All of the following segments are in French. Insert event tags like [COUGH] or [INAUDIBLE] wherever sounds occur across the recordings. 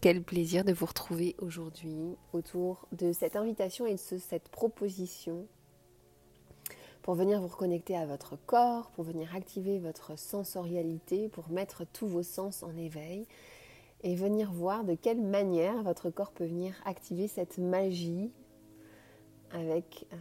quel plaisir de vous retrouver aujourd'hui autour de cette invitation et de cette proposition pour venir vous reconnecter à votre corps, pour venir activer votre sensorialité, pour mettre tous vos sens en éveil et venir voir de quelle manière votre corps peut venir activer cette magie avec euh,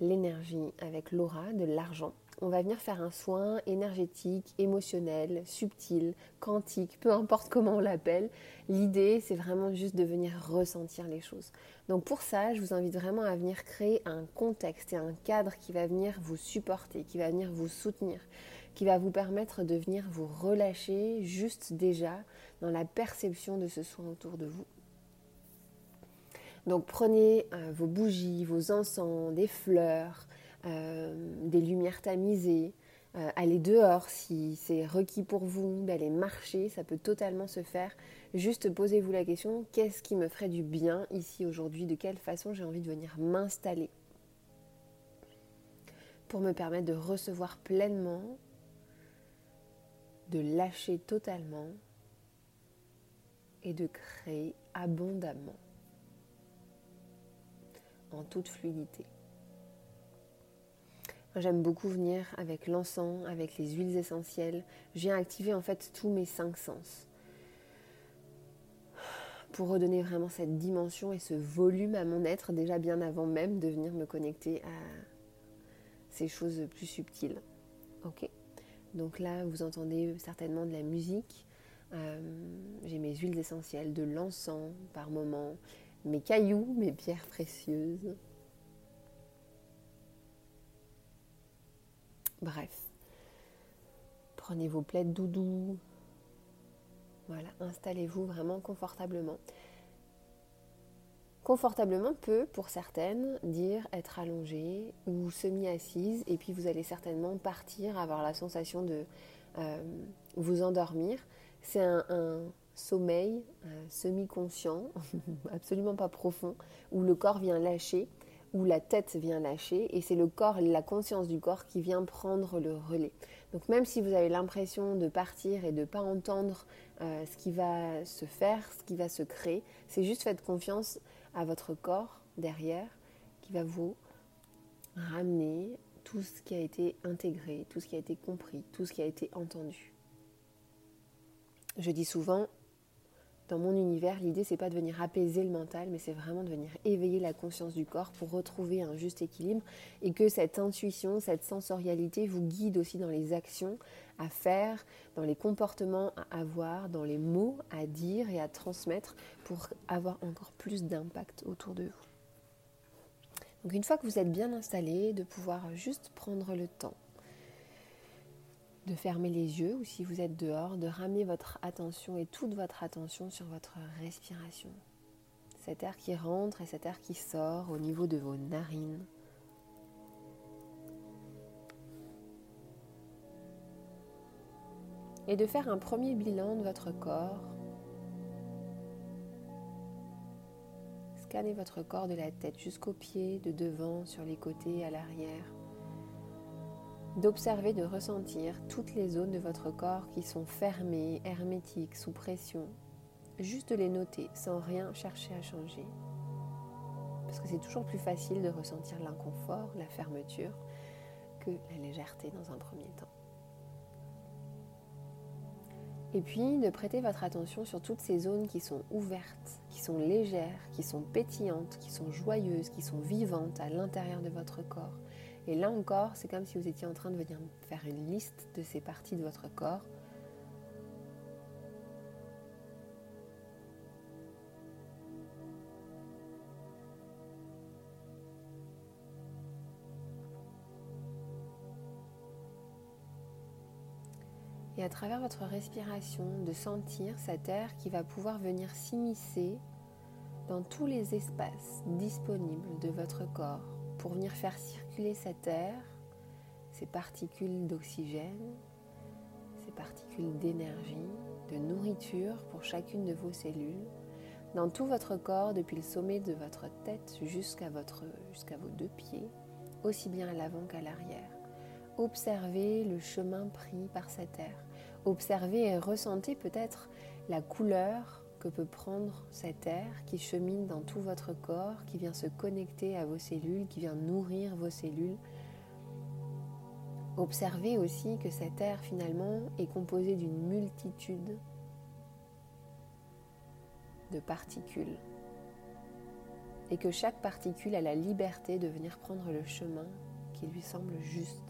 l'énergie, avec l'aura de l'argent on va venir faire un soin énergétique, émotionnel, subtil, quantique, peu importe comment on l'appelle. L'idée, c'est vraiment juste de venir ressentir les choses. Donc pour ça, je vous invite vraiment à venir créer un contexte et un cadre qui va venir vous supporter, qui va venir vous soutenir, qui va vous permettre de venir vous relâcher juste déjà dans la perception de ce soin autour de vous. Donc prenez euh, vos bougies, vos encens, des fleurs, des lumières tamisées, euh, aller dehors si c'est requis pour vous, d'aller marcher, ça peut totalement se faire. Juste posez-vous la question, qu'est-ce qui me ferait du bien ici aujourd'hui? De quelle façon j'ai envie de venir m'installer? Pour me permettre de recevoir pleinement, de lâcher totalement et de créer abondamment en toute fluidité. J'aime beaucoup venir avec l'encens, avec les huiles essentielles. Je viens activer en fait tous mes cinq sens pour redonner vraiment cette dimension et ce volume à mon être déjà bien avant même de venir me connecter à ces choses plus subtiles. Ok? Donc là, vous entendez certainement de la musique. Euh, j'ai mes huiles essentielles, de l'encens par moment, mes cailloux, mes pierres précieuses. Bref, prenez vos plaides doudou. Voilà, installez-vous vraiment confortablement. Confortablement peut, pour certaines, dire être allongée ou semi-assise, et puis vous allez certainement partir, avoir la sensation de euh, vous endormir. C'est un, sommeil euh, semi-conscient, [LAUGHS] absolument pas profond, où le corps vient lâcher où la tête vient lâcher et c'est le corps, la conscience du corps qui vient prendre le relais. Donc même si vous avez l'impression de partir et de ne pas entendre euh, ce qui va se faire, ce qui va se créer, c'est juste faites confiance à votre corps derrière qui va vous ramener tout ce qui a été intégré, tout ce qui a été compris, tout ce qui a été entendu. Je dis souvent, dans mon univers, l'idée c'est pas de venir apaiser le mental, mais c'est vraiment de venir éveiller la conscience du corps pour retrouver un juste équilibre et que cette intuition, cette sensorialité vous guide aussi dans les actions à faire, dans les comportements à avoir, dans les mots à dire et à transmettre pour avoir encore plus d'impact autour de vous. Donc une fois que vous êtes bien installé, de pouvoir juste prendre le temps de fermer les yeux ou si vous êtes dehors, de ramener votre attention et toute votre attention sur votre respiration. Cet air qui rentre et cet air qui sort au niveau de vos narines. Et de faire un premier bilan de votre corps. Scannez votre corps de la tête jusqu'aux pieds, de devant, sur les côtés, à l'arrière d'observer, de ressentir toutes les zones de votre corps qui sont fermées, hermétiques, sous pression. Juste de les noter sans rien chercher à changer. Parce que c'est toujours plus facile de ressentir l'inconfort, la fermeture, que la légèreté dans un premier temps. Et puis de prêter votre attention sur toutes ces zones qui sont ouvertes, qui sont légères, qui sont pétillantes, qui sont joyeuses, qui sont vivantes à l'intérieur de votre corps et là encore, c'est comme si vous étiez en train de venir faire une liste de ces parties de votre corps. Et à travers votre respiration, de sentir cet air qui va pouvoir venir s'immiscer dans tous les espaces disponibles de votre corps pour venir faire circuler cet air, ces particules d'oxygène, ces particules d'énergie, de nourriture pour chacune de vos cellules, dans tout votre corps, depuis le sommet de votre tête jusqu'à vos deux pieds, aussi bien à l'avant qu'à l'arrière. Observez le chemin pris par cet air. Observez et ressentez peut-être la couleur que peut prendre cet air qui chemine dans tout votre corps, qui vient se connecter à vos cellules, qui vient nourrir vos cellules. Observez aussi que cet air finalement est composé d'une multitude de particules et que chaque particule a la liberté de venir prendre le chemin qui lui semble juste.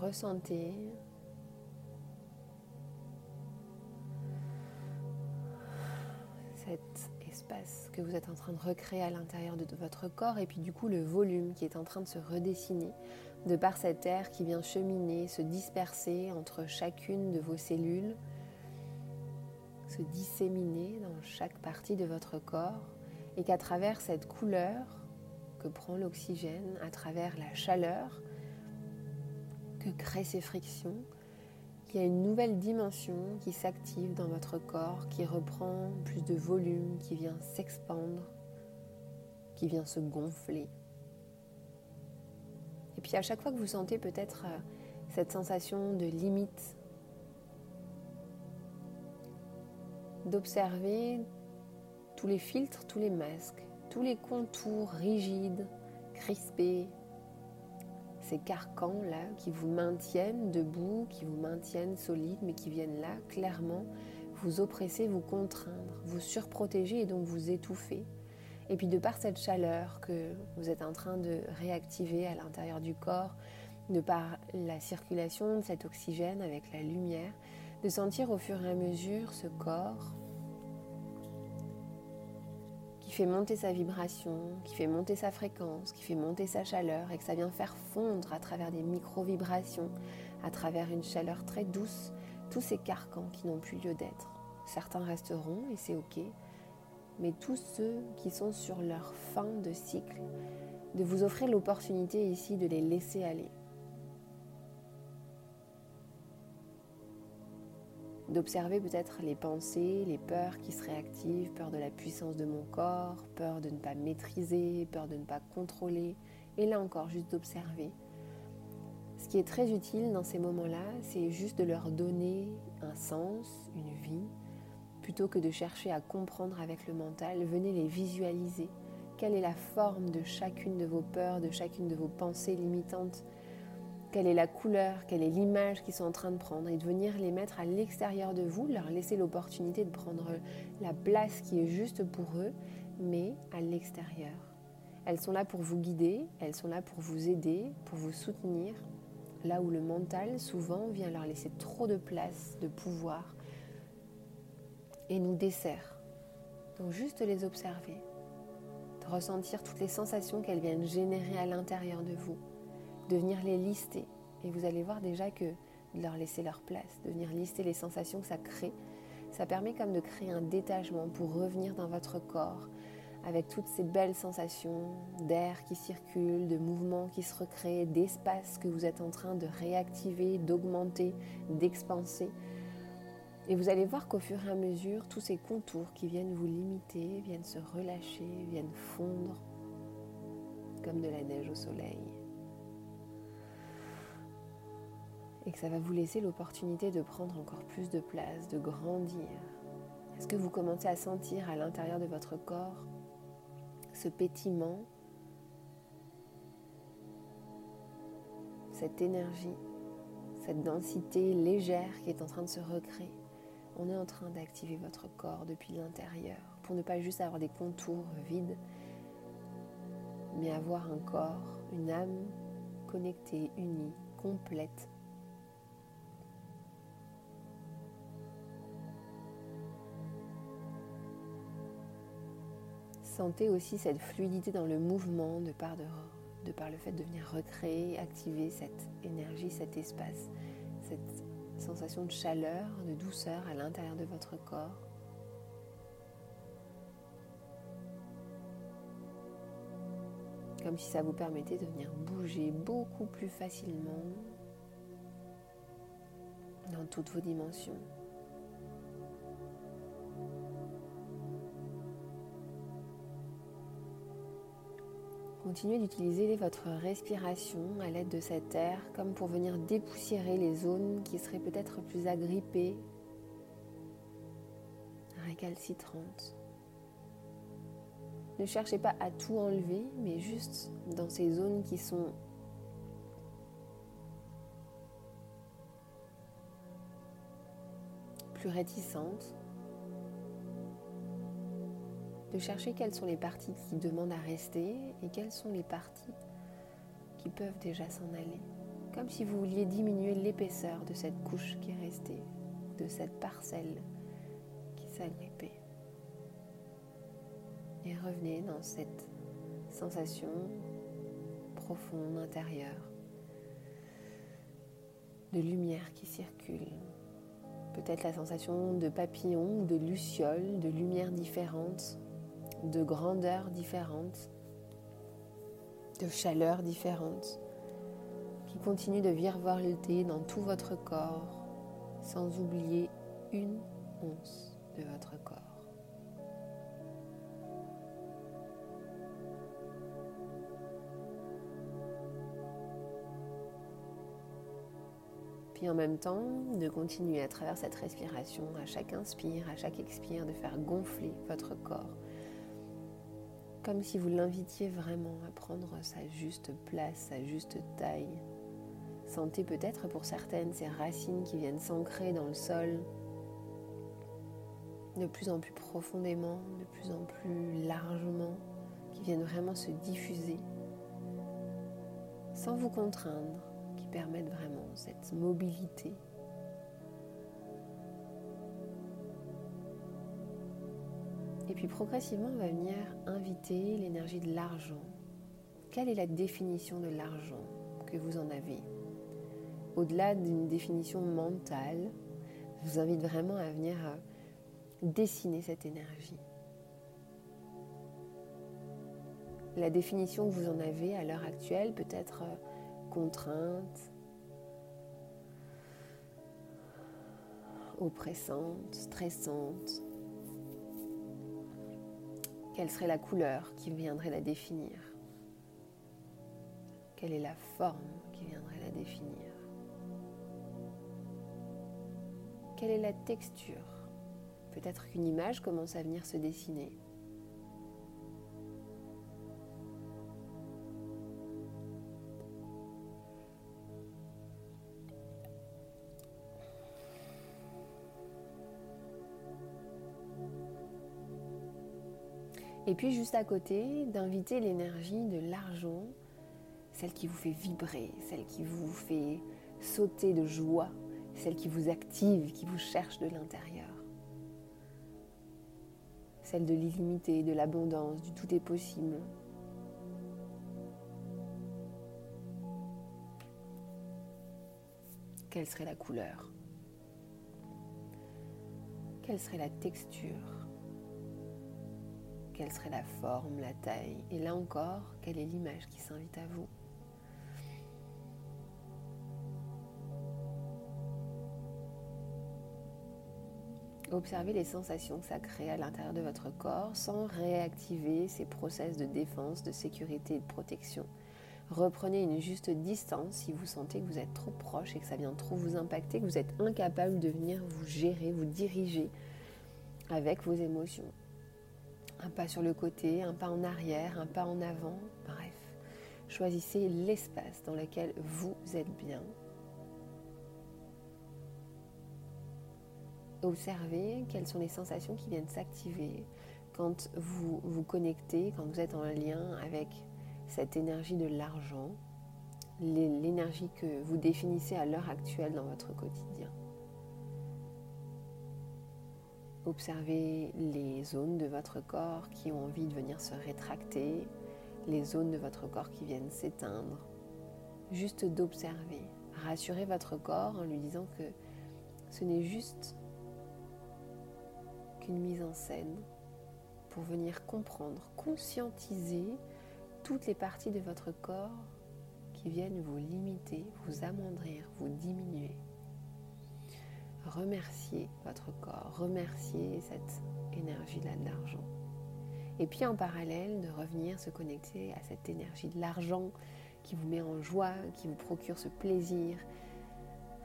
Ressentez cet espace que vous êtes en train de recréer à l'intérieur de votre corps et puis du coup le volume qui est en train de se redessiner de par cet air qui vient cheminer, se disperser entre chacune de vos cellules, se disséminer dans chaque partie de votre corps et qu'à travers cette couleur que prend l'oxygène, à travers la chaleur que créent ces frictions, il y a une nouvelle dimension qui s'active dans votre corps, qui reprend plus de volume, qui vient s'expandre, qui vient se gonfler. Et puis à chaque fois que vous sentez peut-être euh, cette sensation de limite, d'observer tous les filtres, tous les masques, tous les contours rigides, crispés, ces carcans-là qui vous maintiennent debout, qui vous maintiennent solide, mais qui viennent là clairement vous oppresser, vous contraindre, vous surprotéger et donc vous étouffer. Et puis de par cette chaleur que vous êtes en train de réactiver à l'intérieur du corps, de par la circulation de cet oxygène avec la lumière, de sentir au fur et à mesure ce corps fait monter sa vibration, qui fait monter sa fréquence, qui fait monter sa chaleur et que ça vient faire fondre à travers des micro-vibrations, à travers une chaleur très douce, tous ces carcans qui n'ont plus lieu d'être. Certains resteront et c'est ok, mais tous ceux qui sont sur leur fin de cycle, de vous offrir l'opportunité ici de les laisser aller. D'observer peut-être les pensées, les peurs qui se réactivent, peur de la puissance de mon corps, peur de ne pas maîtriser, peur de ne pas contrôler. Et là encore, juste d'observer. Ce qui est très utile dans ces moments-là, c'est juste de leur donner un sens, une vie, plutôt que de chercher à comprendre avec le mental, venez les visualiser. Quelle est la forme de chacune de vos peurs, de chacune de vos pensées limitantes? Quelle est la couleur Quelle est l'image qu'ils sont en train de prendre Et de venir les mettre à l'extérieur de vous, leur laisser l'opportunité de prendre la place qui est juste pour eux, mais à l'extérieur. Elles sont là pour vous guider, elles sont là pour vous aider, pour vous soutenir, là où le mental souvent vient leur laisser trop de place, de pouvoir, et nous dessert. Donc juste les observer, de ressentir toutes les sensations qu'elles viennent générer à l'intérieur de vous, de venir les lister. Et vous allez voir déjà que de leur laisser leur place, de venir lister les sensations que ça crée, ça permet comme de créer un détachement pour revenir dans votre corps avec toutes ces belles sensations d'air qui circule, de mouvements qui se recréent, d'espace que vous êtes en train de réactiver, d'augmenter, d'expanser. Et vous allez voir qu'au fur et à mesure, tous ces contours qui viennent vous limiter, viennent se relâcher, viennent fondre comme de la neige au soleil. Et que ça va vous laisser l'opportunité de prendre encore plus de place, de grandir. Est-ce que vous commencez à sentir à l'intérieur de votre corps ce pétillement, cette énergie, cette densité légère qui est en train de se recréer? On est en train d'activer votre corps depuis l'intérieur pour ne pas juste avoir des contours vides, mais avoir un corps, une âme connectée, unie, complète. Sentez aussi cette fluidité dans le mouvement de par, de, par le fait de venir recréer, activer cette énergie, cet espace, cette sensation de chaleur, de douceur à l'intérieur de votre corps. Comme si ça vous permettait de venir bouger beaucoup plus facilement dans toutes vos dimensions. Continuez d'utiliser votre respiration à l'aide de cet air comme pour venir dépoussiérer les zones qui seraient peut-être plus agrippées, récalcitrantes. Ne cherchez pas à tout enlever, mais juste dans ces zones qui sont plus réticentes, de chercher quelles sont les parties qui demandent à rester et quelles sont les parties qui peuvent déjà s'en aller. Comme si vous vouliez diminuer l'épaisseur de cette couche qui est restée, de cette parcelle qui s'agrippait. Et revenez dans cette sensation profonde intérieure de lumière qui circule. Peut-être la sensation de papillon ou de luciole, de lumière différente de grandeurs différentes, de chaleurs différentes, qui continuent de virevolter dans tout votre corps, sans oublier une once de votre corps. Puis en même temps, de continuer à travers cette respiration, à chaque inspire, à chaque expire, de faire gonfler votre corps comme si vous l'invitiez vraiment à prendre sa juste place, sa juste taille. Sentez peut-être pour certaines ces racines qui viennent s'ancrer dans le sol de plus en plus profondément, de plus en plus largement, qui viennent vraiment se diffuser sans vous contraindre, qui permettent vraiment cette mobilité puis progressivement, on va venir inviter l'énergie de l'argent. Quelle est la définition de l'argent que vous en avez? Au-delà d'une définition mentale, je vous invite vraiment à venir euh, dessiner cette énergie. La définition que vous en avez à l'heure actuelle peut être euh, contrainte, oppressante, stressante, quelle serait la couleur qui viendrait la définir? Quelle est la forme qui viendrait la définir? Quelle est la texture? Peut-être qu'une image commence à venir se dessiner. Et puis juste à côté, d'inviter l'énergie de l'argent, celle qui vous fait vibrer, celle qui vous fait sauter de joie, celle qui vous active, qui vous cherche de l'intérieur. Celle de l'illimité, de l'abondance, du tout est possible. Quelle serait la couleur? Quelle serait la texture? Quelle serait la forme, la taille, et là encore, quelle est l'image qui s'invite à vous. Observez les sensations que ça crée à l'intérieur de votre corps sans réactiver ces process de défense, de sécurité et de protection. Reprenez une juste distance si vous sentez que vous êtes trop proche et que ça vient trop vous impacter, que vous êtes incapable de venir vous gérer, vous diriger avec vos émotions un pas sur le côté, un pas en arrière, un pas en avant, bref. Choisissez l'espace dans lequel vous êtes bien. Observez quelles sont les sensations qui viennent s'activer quand vous vous connectez, quand vous êtes en lien avec cette énergie de l'argent, l'énergie que vous définissez à l'heure actuelle dans votre quotidien. Observez les zones de votre corps qui ont envie de venir se rétracter, les zones de votre corps qui viennent s'éteindre. Juste d'observer. Rassurez votre corps en lui disant que ce n'est juste qu'une mise en scène pour venir comprendre, conscientiser toutes les parties de votre corps qui viennent vous limiter, vous amoindrir, vous diminuer remercier votre corps, remercier cette énergie-là de l'argent. Et puis en parallèle, de revenir se connecter à cette énergie de l'argent qui vous met en joie, qui vous procure ce plaisir,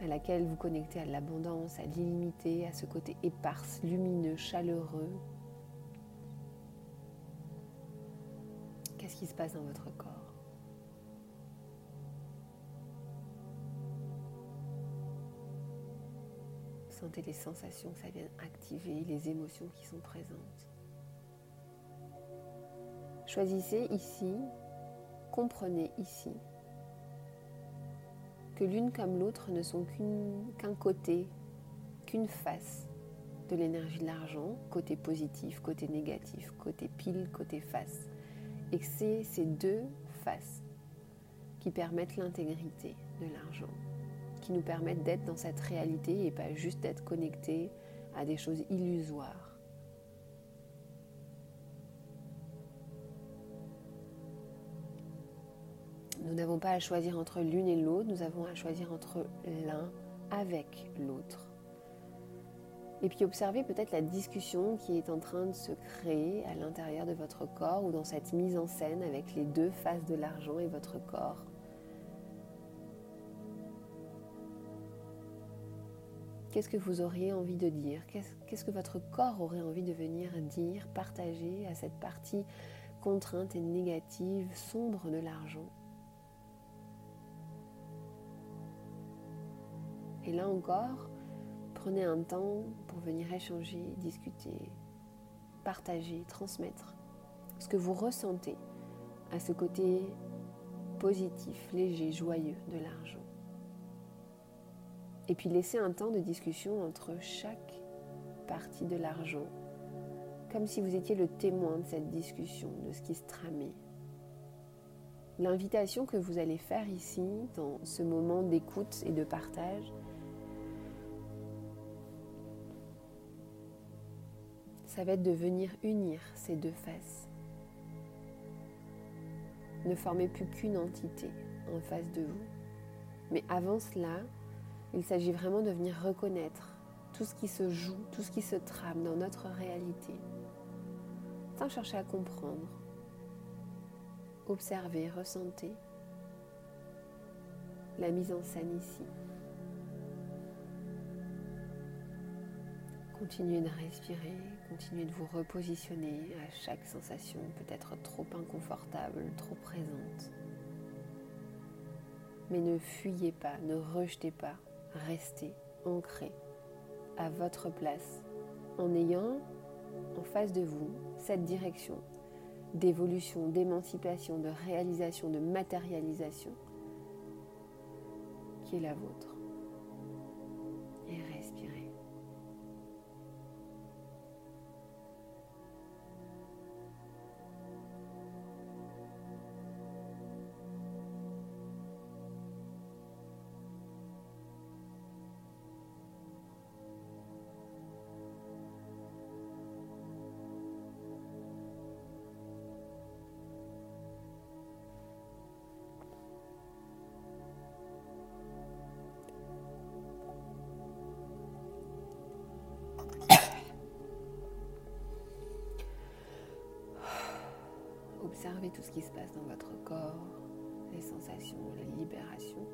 à laquelle vous connectez à l'abondance, à l'illimité, à ce côté éparse, lumineux, chaleureux. Qu'est-ce qui se passe dans votre corps? Sentez les sensations que ça vient activer, les émotions qui sont présentes. Choisissez ici, comprenez ici que l'une comme l'autre ne sont qu'un côté, qu'une face de l'énergie de l'argent, côté positif, côté négatif, côté pile, côté face. Et que c'est ces deux faces qui permettent l'intégrité de l'argent, nous permettent d'être dans cette réalité et pas juste d'être connectés à des choses illusoires. Nous n'avons pas à choisir entre l'une et l'autre, nous avons à choisir entre l'un avec l'autre. Et puis observez peut-être la discussion qui est en train de se créer à l'intérieur de votre corps ou dans cette mise en scène avec les deux faces de l'argent et votre corps. Qu'est-ce que vous auriez envie de dire Qu'est-ce que votre corps aurait envie de venir dire, partager à cette partie contrainte et négative, sombre de l'argent Et là encore, prenez un temps pour venir échanger, discuter, partager, transmettre ce que vous ressentez à ce côté positif, léger, joyeux de l'argent. Et puis laissez un temps de discussion entre chaque partie de l'argent, comme si vous étiez le témoin de cette discussion, de ce qui se tramait. L'invitation que vous allez faire ici, dans ce moment d'écoute et de partage, ça va être de venir unir ces deux faces. Ne formez plus qu'une entité en face de vous. Mais avant cela, il s'agit vraiment de venir reconnaître tout ce qui se joue, tout ce qui se trame dans notre réalité, sans chercher à comprendre. Observez, ressentez la mise en scène ici. Continuez de respirer, continuez de vous repositionner à chaque sensation peut-être trop inconfortable, trop présente. Mais ne fuyez pas, ne rejetez pas, restez ancré à votre place en ayant en face de vous cette direction d'évolution, d'émancipation, de réalisation, de matérialisation qui est la vôtre. Observez tout ce qui se passe dans votre corps, les sensations, les libérations.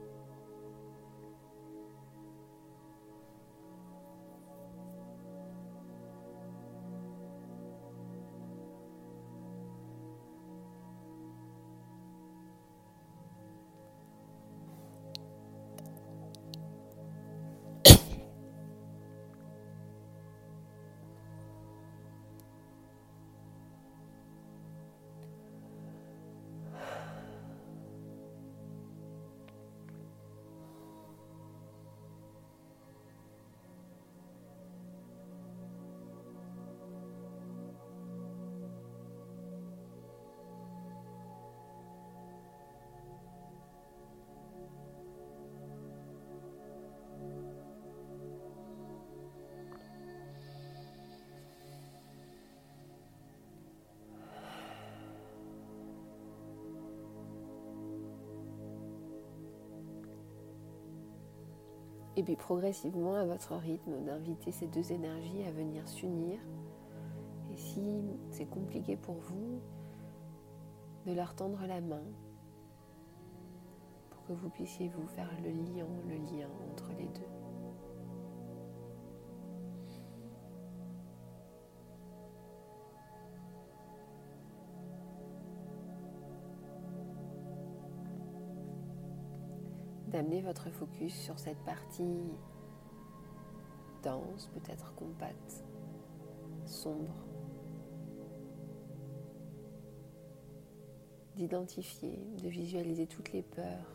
Et puis progressivement, à votre rythme, d'inviter ces deux énergies à venir s'unir et si c'est compliqué pour vous, de leur tendre la main pour que vous puissiez vous faire le lien, le lien entre les deux. D'amener votre focus sur cette partie dense, peut-être compacte, sombre. D'identifier, de visualiser toutes les peurs.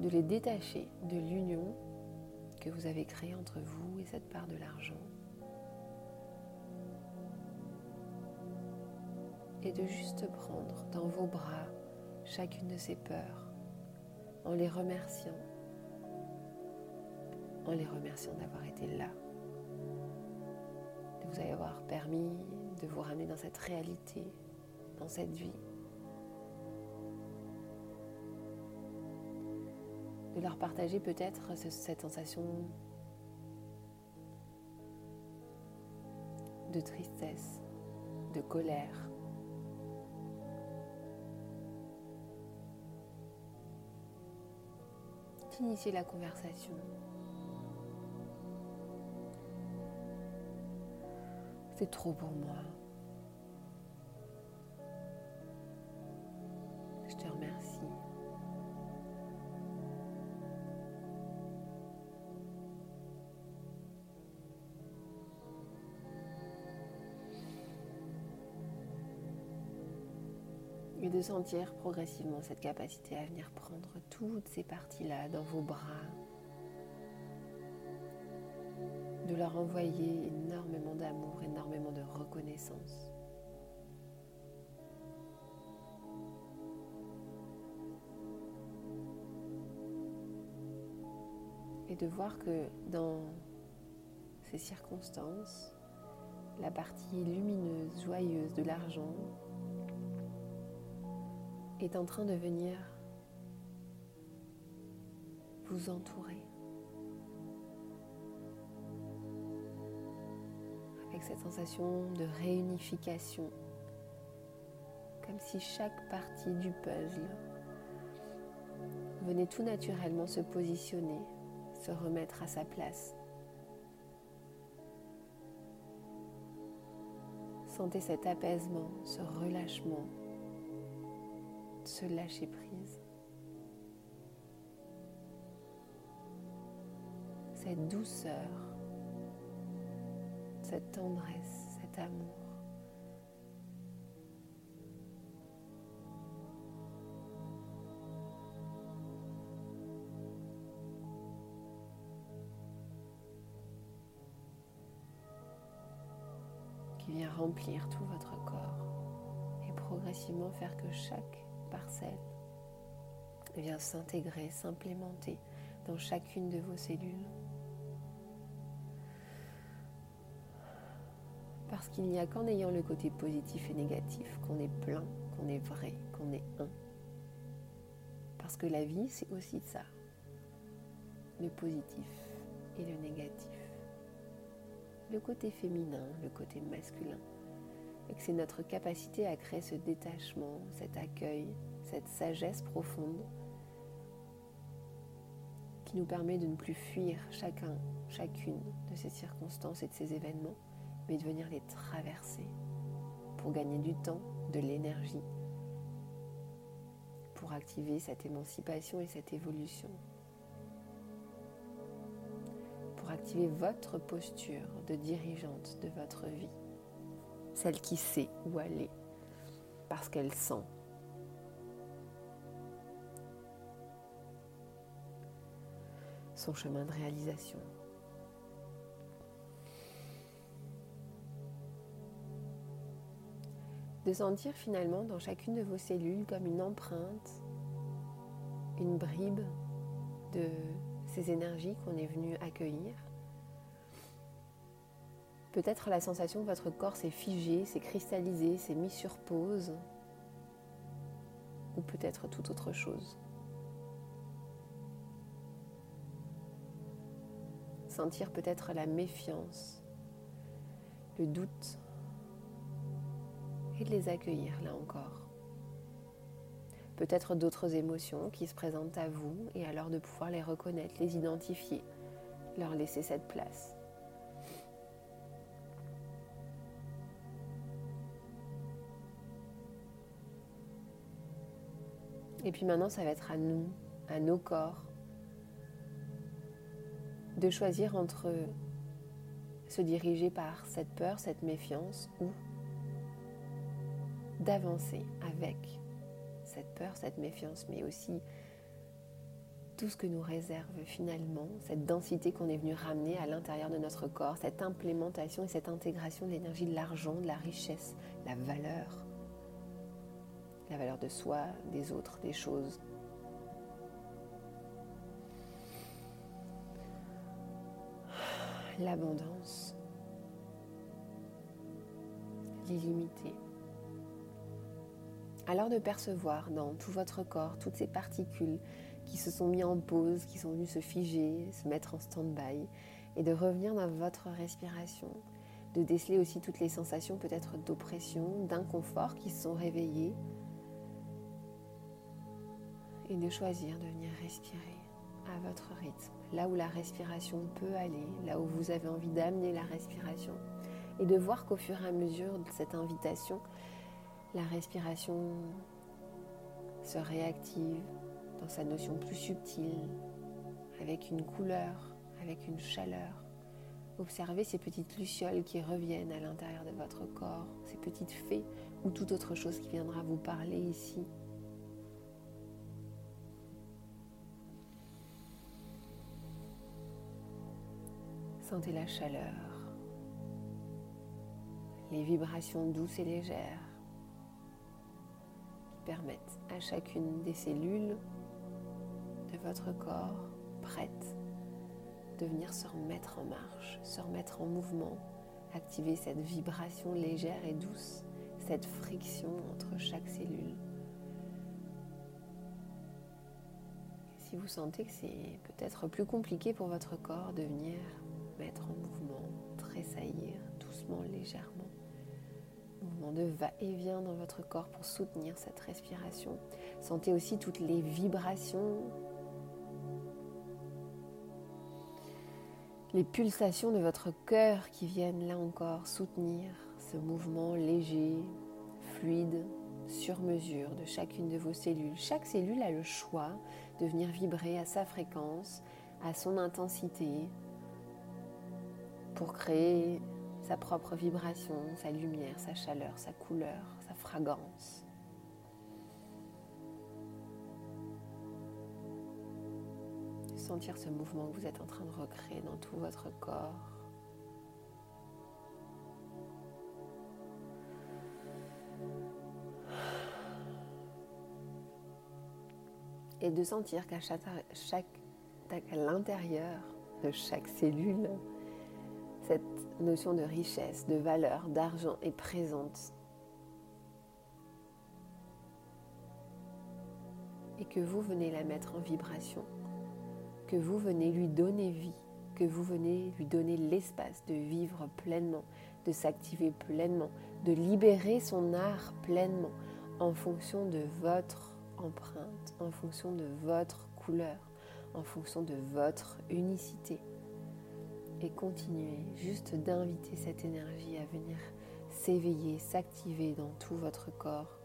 De les détacher de l'union que vous avez créée entre vous et cette part de l'argent. De juste prendre dans vos bras chacune de ces peurs en les remerciant, en les remerciant d'avoir été là, de vous avoir permis de vous ramener dans cette réalité, dans cette vie, de leur partager peut-être cette sensation de tristesse, de colère, initier la conversation. C'est trop pour moi. De sentir progressivement cette capacité à venir prendre toutes ces parties-là dans vos bras, de leur envoyer énormément d'amour, énormément de reconnaissance. Et de voir que dans ces circonstances, la partie lumineuse, joyeuse de l'argent est en train de venir vous entourer. Avec cette sensation de réunification, comme si chaque partie du puzzle venait tout naturellement se positionner, se remettre à sa place. Sentez cet apaisement, ce relâchement se lâcher prise. Cette douceur, cette tendresse, cet amour. qui vient remplir tout votre corps et progressivement faire que chaque parcelle vient s'intégrer, s'implémenter dans chacune de vos cellules. Parce qu'il n'y a qu'en ayant le côté positif et négatif qu'on est plein, qu'on est vrai, qu'on est un. Parce que la vie, c'est aussi ça. Le positif et le négatif. Le côté féminin, le côté masculin et que c'est notre capacité à créer ce détachement, cet accueil, cette sagesse profonde qui nous permet de ne plus fuir chacun, chacune de ces circonstances et de ces événements, mais de venir les traverser pour gagner du temps, de l'énergie, pour activer cette émancipation et cette évolution, pour activer votre posture de dirigeante de votre vie celle qui sait où aller, parce qu'elle sent. son chemin de réalisation. De sentir finalement dans chacune de vos cellules comme une empreinte, une bribe de ces énergies qu'on est venu accueillir Peut-être la sensation que votre corps s'est figé, s'est cristallisé, s'est mis sur pause, ou peut-être toute autre chose. sentir peut-être la méfiance, le doute, et de les accueillir là encore. Peut-être d'autres émotions qui se présentent à vous et alors de pouvoir les reconnaître, les identifier, leur laisser cette place. Et puis maintenant, ça va être à nous, à nos corps, de choisir entre se diriger par cette peur, cette méfiance ou d'avancer avec cette peur, cette méfiance, mais aussi tout ce que nous réserve finalement cette densité qu'on est venu ramener à l'intérieur de notre corps, cette implémentation et cette intégration de l'énergie de l'argent, de la richesse, la valeur, la valeur de soi, des autres, des choses. L'abondance, l'illimité. Alors de percevoir dans tout votre corps toutes ces particules qui se sont mis en pause, qui sont venues se figer, se mettre en stand-by, et de revenir dans votre respiration, de déceler aussi toutes les sensations peut-être d'oppression, d'inconfort qui se sont réveillées, et de choisir de venir respirer à votre rythme, là où la respiration peut aller, là où vous avez envie d'amener la respiration, et de voir qu'au fur et à mesure de cette invitation, la respiration se réactive dans sa notion plus subtile, avec une couleur, avec une chaleur. Observez ces petites lucioles qui reviennent à l'intérieur de votre corps, ces petites fées ou toute autre chose qui viendra vous parler ici. Sentez la chaleur, les vibrations douces et légères qui permettent à chacune des cellules de votre corps prête de venir se remettre en marche, se remettre en mouvement, activer cette vibration légère et douce, cette friction entre chaque cellule. Si vous sentez que c'est peut-être plus compliqué pour votre corps de venir mettre en mouvement, tressaillir doucement, légèrement. Mouvement de va-et-vient dans votre corps pour soutenir cette respiration. Sentez aussi toutes les vibrations, les pulsations de votre cœur qui viennent là encore soutenir ce mouvement léger, fluide, sur mesure de chacune de vos cellules. Chaque cellule a le choix de venir vibrer à sa fréquence, à son intensité, pour créer sa propre vibration, sa lumière, sa chaleur, sa couleur, sa fragrance. Sentir ce mouvement que vous êtes en train de recréer dans tout votre corps. Et de sentir qu'à chaque, l'intérieur de chaque cellule, cette notion de richesse, de valeur, d'argent est présente. Et que vous venez la mettre en vibration, que vous venez lui donner vie, que vous venez lui donner l'espace de vivre pleinement, de s'activer pleinement, de libérer son art pleinement en fonction de votre empreinte, en fonction de votre couleur, en fonction de votre unicité et continuez juste d'inviter cette énergie à venir s'éveiller, s'activer dans tout votre corps.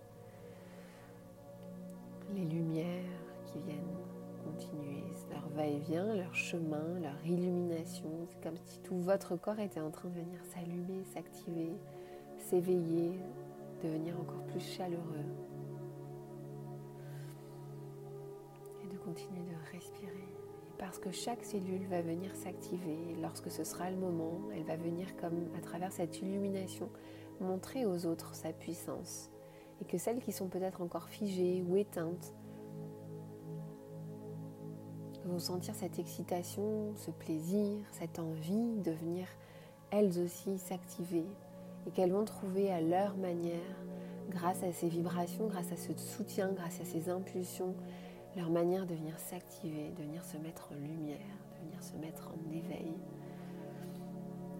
Les lumières qui viennent continuer leur va-et-vient, leur chemin, leur illumination. C'est comme si tout votre corps était en train de venir s'allumer, s'activer, s'éveiller, devenir encore plus chaleureux. Et de continuer de respirer parce que chaque cellule va venir s'activer lorsque ce sera le moment. Elle va venir comme à travers cette illumination montrer aux autres sa puissance. Et que celles qui sont peut-être encore figées ou éteintes vont sentir cette excitation, ce plaisir, cette envie de venir elles aussi s'activer et qu'elles vont trouver à leur manière, grâce à ces vibrations, grâce à ce soutien, grâce à ces impulsions, leur manière de venir s'activer, de venir se mettre en lumière, de venir se mettre en éveil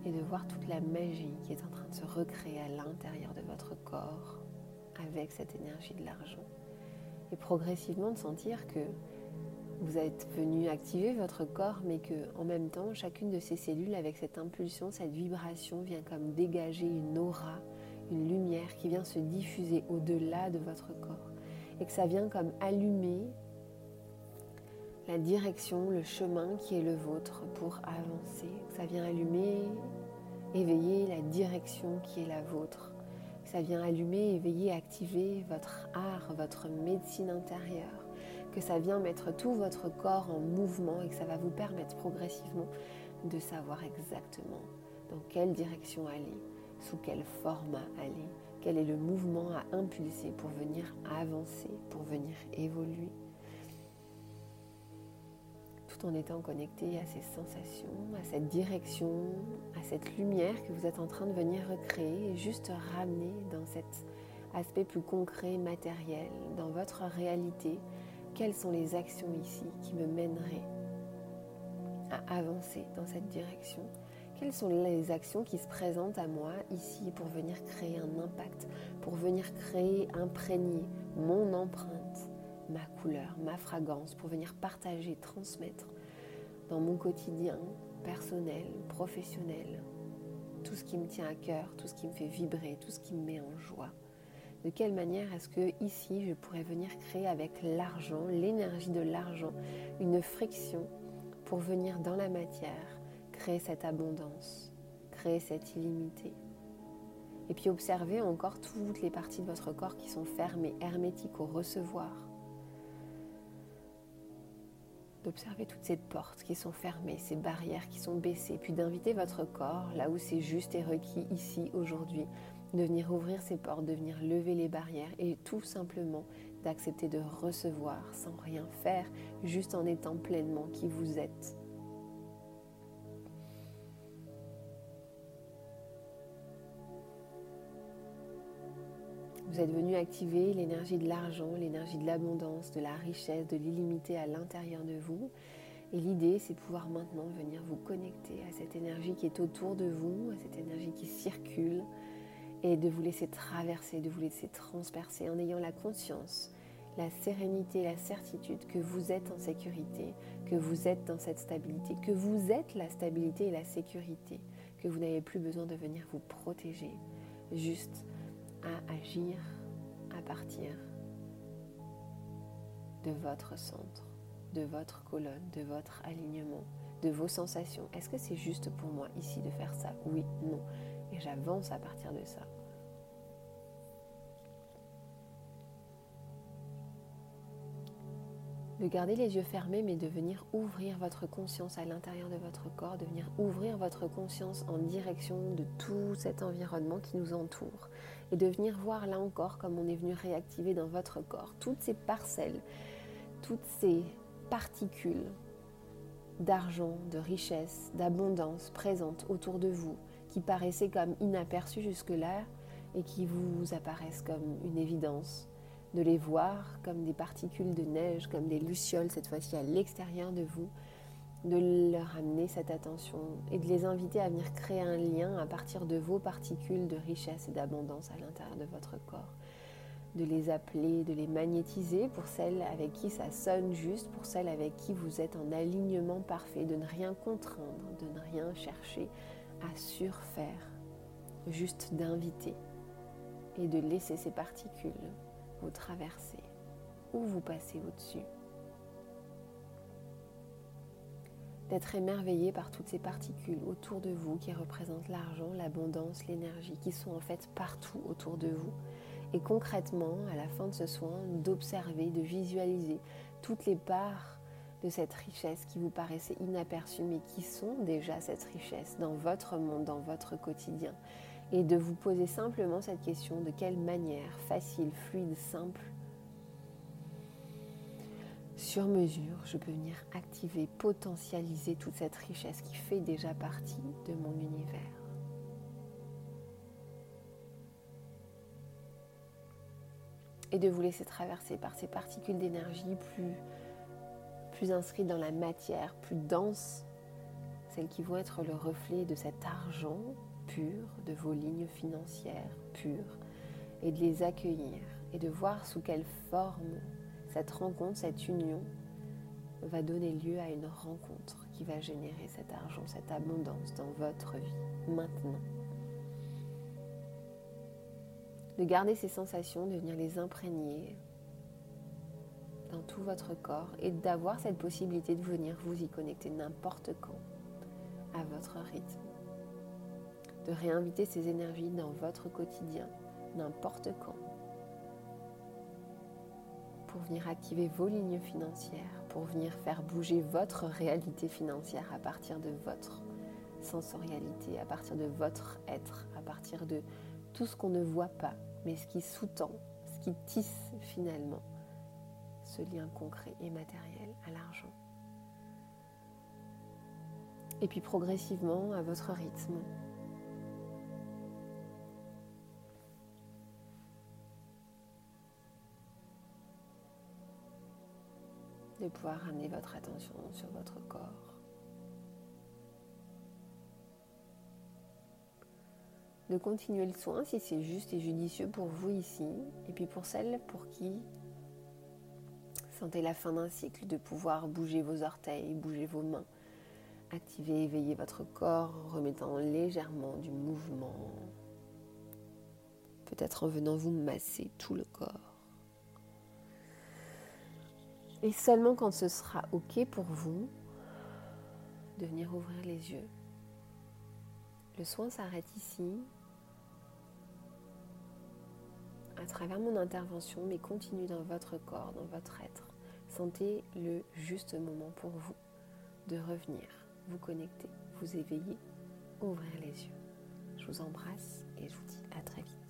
et de voir toute la magie qui est en train de se recréer à l'intérieur de votre corps avec cette énergie de l'argent. Et progressivement de sentir que vous êtes venu activer votre corps, mais que en même temps, chacune de ces cellules, avec cette impulsion, cette vibration, vient comme dégager une aura, une lumière qui vient se diffuser au-delà de votre corps. Et que ça vient comme allumer la direction, le chemin qui est le vôtre pour avancer. Ça vient allumer, éveiller la direction qui est la vôtre. Ça vient allumer, éveiller, activer votre art, votre médecine intérieure. Que ça vient mettre tout votre corps en mouvement et que ça va vous permettre progressivement de savoir exactement dans quelle direction aller, sous quel format aller, quel est le mouvement à impulser pour venir avancer, pour venir évoluer en étant connecté à ces sensations, à cette direction, à cette lumière que vous êtes en train de venir recréer et juste ramener dans cet aspect plus concret, matériel, dans votre réalité, quelles sont les actions ici qui me mèneraient à avancer dans cette direction? Quelles sont les actions qui se présentent à moi ici pour venir créer un impact, pour venir créer, imprégner mon empreinte? Ma couleur, ma fragrance, pour venir partager, transmettre dans mon quotidien personnel, professionnel, tout ce qui me tient à cœur, tout ce qui me fait vibrer, tout ce qui me met en joie. De quelle manière est-ce que ici je pourrais venir créer avec l'argent, l'énergie de l'argent, une friction pour venir dans la matière, créer cette abondance, créer cette illimité? Et puis observez encore toutes les parties de votre corps qui sont fermées, hermétiques au recevoir d'observer toutes ces portes qui sont fermées, ces barrières qui sont baissées, puis d'inviter votre corps, là où c'est juste et requis ici, aujourd'hui, de venir ouvrir ces portes, de venir lever les barrières et tout simplement d'accepter de recevoir sans rien faire, juste en étant pleinement qui vous êtes. Vous êtes venu activer l'énergie de l'argent, l'énergie de l'abondance, de la richesse, de l'illimité à l'intérieur de vous. Et l'idée, c'est de pouvoir maintenant venir vous connecter à cette énergie qui est autour de vous, à cette énergie qui circule, et de vous laisser traverser, de vous laisser transpercer en ayant la conscience, la sérénité, la certitude que vous êtes en sécurité, que vous êtes dans cette stabilité, que vous êtes la stabilité et la sécurité, que vous n'avez plus besoin de venir vous protéger, juste à agir à partir de votre centre, de votre colonne, de votre alignement, de vos sensations. Est-ce que c'est juste pour moi ici de faire ça? Oui, non. Et j'avance à partir de ça. de garder les yeux fermés, mais de venir ouvrir votre conscience à l'intérieur de votre corps, de venir ouvrir votre conscience en direction de tout cet environnement qui nous entoure, et de venir voir là encore comme on est venu réactiver dans votre corps toutes ces parcelles, toutes ces particules d'argent, de richesse, d'abondance présentes autour de vous, qui paraissaient comme inaperçues jusque-là et qui vous apparaissent comme une évidence de les voir comme des particules de neige, comme des lucioles cette fois-ci à l'extérieur de vous, de leur amener cette attention et de les inviter à venir créer un lien à partir de vos particules de richesse et d'abondance à l'intérieur de votre corps. De les appeler, de les magnétiser pour celles avec qui ça sonne juste, pour celles avec qui vous êtes en alignement parfait, de ne rien contraindre, de ne rien chercher à surfaire, juste d'inviter et de laisser ces particules vous traversez ou vous passez au-dessus. D'être émerveillé par toutes ces particules autour de vous qui représentent l'argent, l'abondance, l'énergie, qui sont en fait partout autour de vous. Et concrètement, à la fin de ce soin, d'observer, de visualiser toutes les parts de cette richesse qui vous paraissaient inaperçues, mais qui sont déjà cette richesse dans votre monde, dans votre quotidien et de vous poser simplement cette question de quelle manière, facile, fluide, simple, sur mesure, je peux venir activer, potentialiser toute cette richesse qui fait déjà partie de mon univers. Et de vous laisser traverser par ces particules d'énergie plus plus inscrites dans la matière, plus denses, celles qui vont être le reflet de cet argent pur, de vos lignes financières pures, et de les accueillir et de voir sous quelle forme cette rencontre, cette union va donner lieu à une rencontre qui va générer cet argent, cette abondance dans votre vie maintenant. De garder ces sensations, de venir les imprégner dans tout votre corps et d'avoir cette possibilité de venir vous y connecter n'importe quand, à votre rythme. De réinviter ces énergies dans votre quotidien, n'importe quand pour venir activer vos lignes financières, pour venir faire bouger votre réalité financière à partir de votre sensorialité, à partir de votre être, à partir de tout ce qu'on ne voit pas, mais ce qui sous-tend, ce qui tisse finalement ce lien concret et matériel à l'argent. Et puis progressivement, à votre rythme, de pouvoir ramener votre attention sur votre corps. De continuer le soin si c'est juste et judicieux pour vous ici, et puis pour celles pour qui sentez la fin d'un cycle, de pouvoir bouger vos orteils, bouger vos mains, activer, éveiller votre corps remettant légèrement du mouvement, peut-être en venant vous masser tout le corps. Et seulement quand ce sera OK pour vous, de venir ouvrir les yeux. Le soin s'arrête ici, à travers mon intervention, mais continue dans votre corps, dans votre être. Sentez le juste moment pour vous de revenir, vous connecter, vous éveiller, ouvrir les yeux. Je vous embrasse et je vous dis à très vite.